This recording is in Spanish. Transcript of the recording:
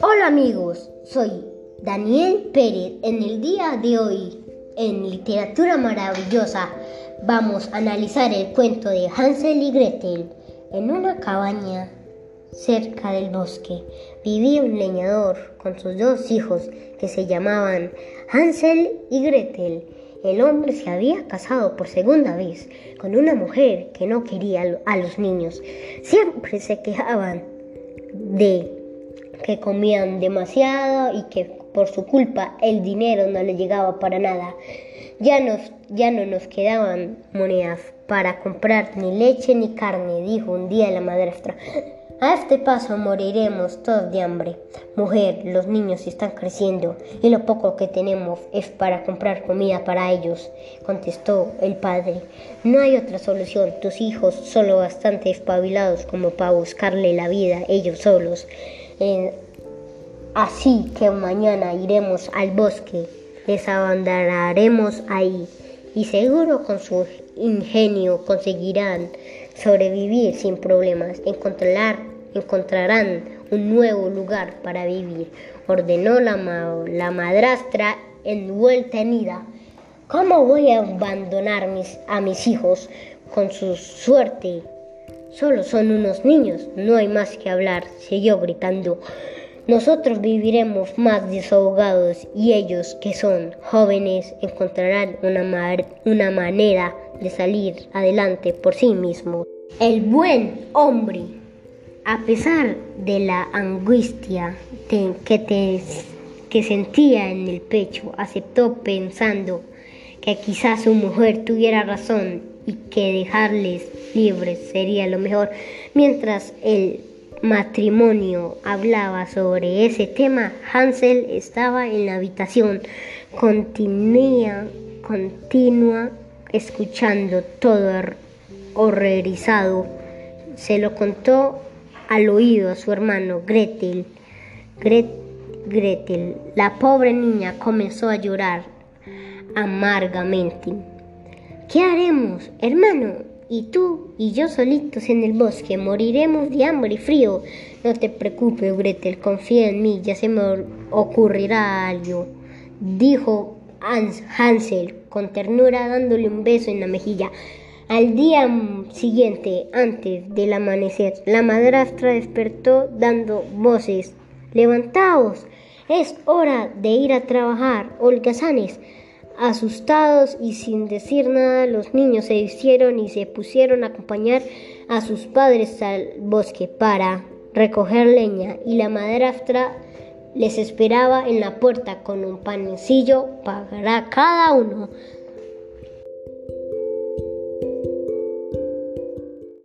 Hola amigos, soy Daniel Pérez. En el día de hoy, en Literatura Maravillosa, vamos a analizar el cuento de Hansel y Gretel. En una cabaña cerca del bosque vivía un leñador con sus dos hijos que se llamaban Hansel y Gretel. El hombre se había casado por segunda vez con una mujer que no quería a los niños. Siempre se quejaban de que comían demasiado y que por su culpa el dinero no le llegaba para nada. Ya, ya no nos quedaban monedas para comprar ni leche ni carne, dijo un día la madrastra. A este paso moriremos todos de hambre. Mujer, los niños están creciendo y lo poco que tenemos es para comprar comida para ellos, contestó el padre. No hay otra solución. Tus hijos son lo bastante espabilados como para buscarle la vida ellos solos. así que mañana iremos al bosque, les abandonaremos ahí y seguro con su ingenio conseguirán sobrevivir sin problemas, encontrar, encontrarán un nuevo lugar para vivir, ordenó la, la madrastra envuelta en ira. ¿Cómo voy a abandonar mis, a mis hijos con su suerte? Solo son unos niños, no hay más que hablar, siguió gritando. Nosotros viviremos más desahogados y ellos, que son jóvenes, encontrarán una, una manera de salir adelante por sí mismos. El buen hombre, a pesar de la angustia que, que sentía en el pecho, aceptó pensando que quizás su mujer tuviera razón y que dejarles libres sería lo mejor. Mientras el matrimonio hablaba sobre ese tema, Hansel estaba en la habitación, continua, continua escuchando todo horrorizado. Se lo contó al oído a su hermano Gretel. Gretel, la pobre niña comenzó a llorar amargamente. ¿Qué haremos, hermano? Y tú y yo solitos en el bosque moriremos de hambre y frío. No te preocupes, Gretel, confía en mí, ya se me ocurrirá algo. Dijo Hansel con ternura dándole un beso en la mejilla. Al día siguiente, antes del amanecer, la madrastra despertó dando voces. Levantaos, es hora de ir a trabajar, holgazanes. Asustados y sin decir nada, los niños se vistieron y se pusieron a acompañar a sus padres al bosque para recoger leña y la madrastra les esperaba en la puerta con un panecillo para cada uno.